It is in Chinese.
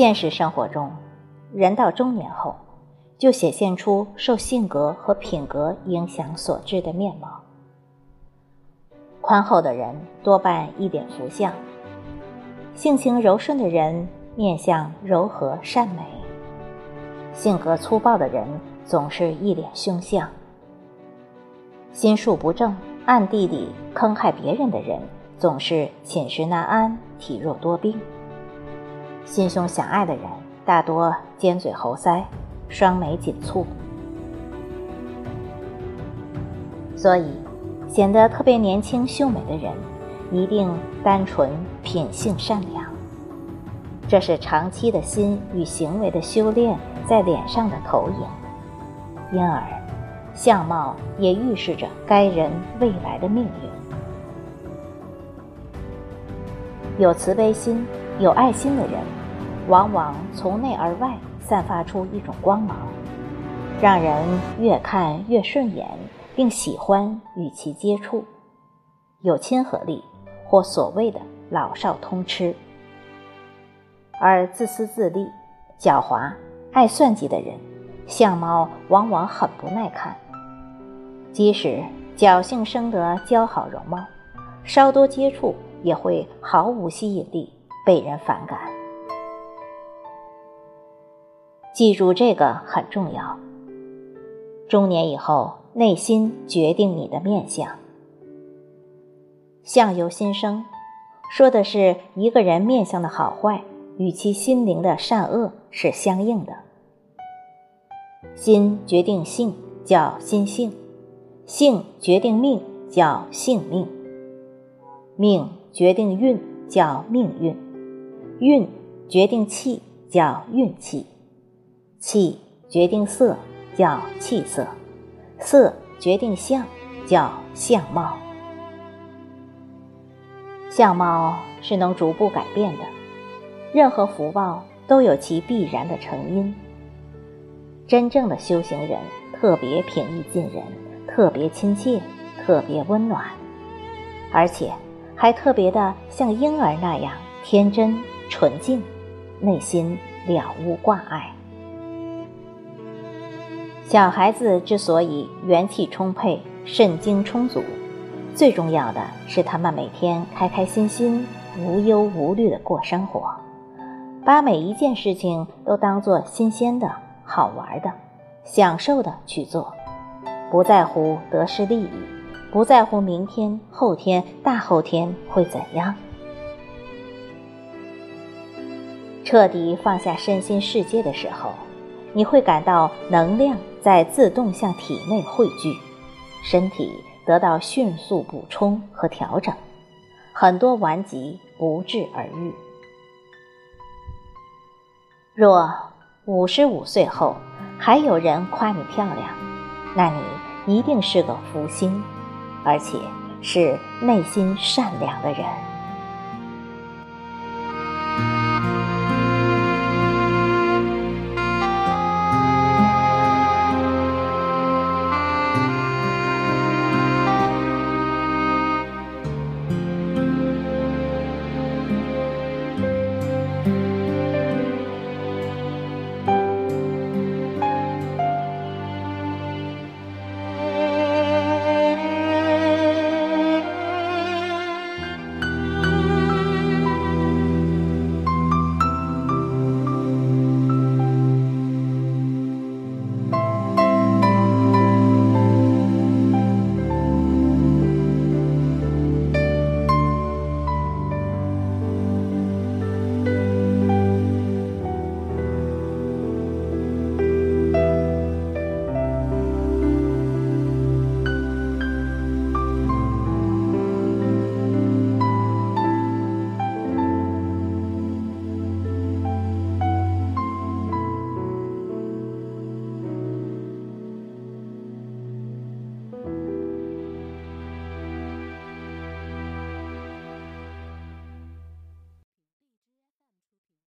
现实生活中，人到中年后，就显现出受性格和品格影响所致的面貌。宽厚的人多半一脸福相，性情柔顺的人面相柔和善美，性格粗暴的人总是一脸凶相。心术不正、暗地里坑害别人的人，总是寝食难安、体弱多病。心胸狭隘的人，大多尖嘴猴腮、双眉紧蹙，所以显得特别年轻秀美的人，一定单纯、品性善良。这是长期的心与行为的修炼在脸上的投影，因而。相貌也预示着该人未来的命运。有慈悲心、有爱心的人，往往从内而外散发出一种光芒，让人越看越顺眼，并喜欢与其接触，有亲和力，或所谓的老少通吃。而自私自利、狡猾、爱算计的人。相貌往往很不耐看，即使侥幸生得姣好容貌，稍多接触也会毫无吸引力，被人反感。记住这个很重要。中年以后，内心决定你的面相。相由心生，说的是一个人面相的好坏与其心灵的善恶是相应的。心决定性，叫心性；性决定命，叫性命；命决定运，叫命运；运决定气，叫运气；气决定色，叫气色；色决定相，叫相貌。相貌是能逐步改变的，任何福报都有其必然的成因。真正的修行人特别平易近人，特别亲切，特别温暖，而且还特别的像婴儿那样天真纯净，内心了无挂碍。小孩子之所以元气充沛、肾精充足，最重要的是他们每天开开心心、无忧无虑的过生活，把每一件事情都当做新鲜的。好玩的，享受的去做，不在乎得失利益，不在乎明天、后天、大后天会怎样。彻底放下身心世界的时候，你会感到能量在自动向体内汇聚，身体得到迅速补充和调整，很多顽疾不治而愈。若五十五岁后，还有人夸你漂亮，那你一定是个福星，而且是内心善良的人。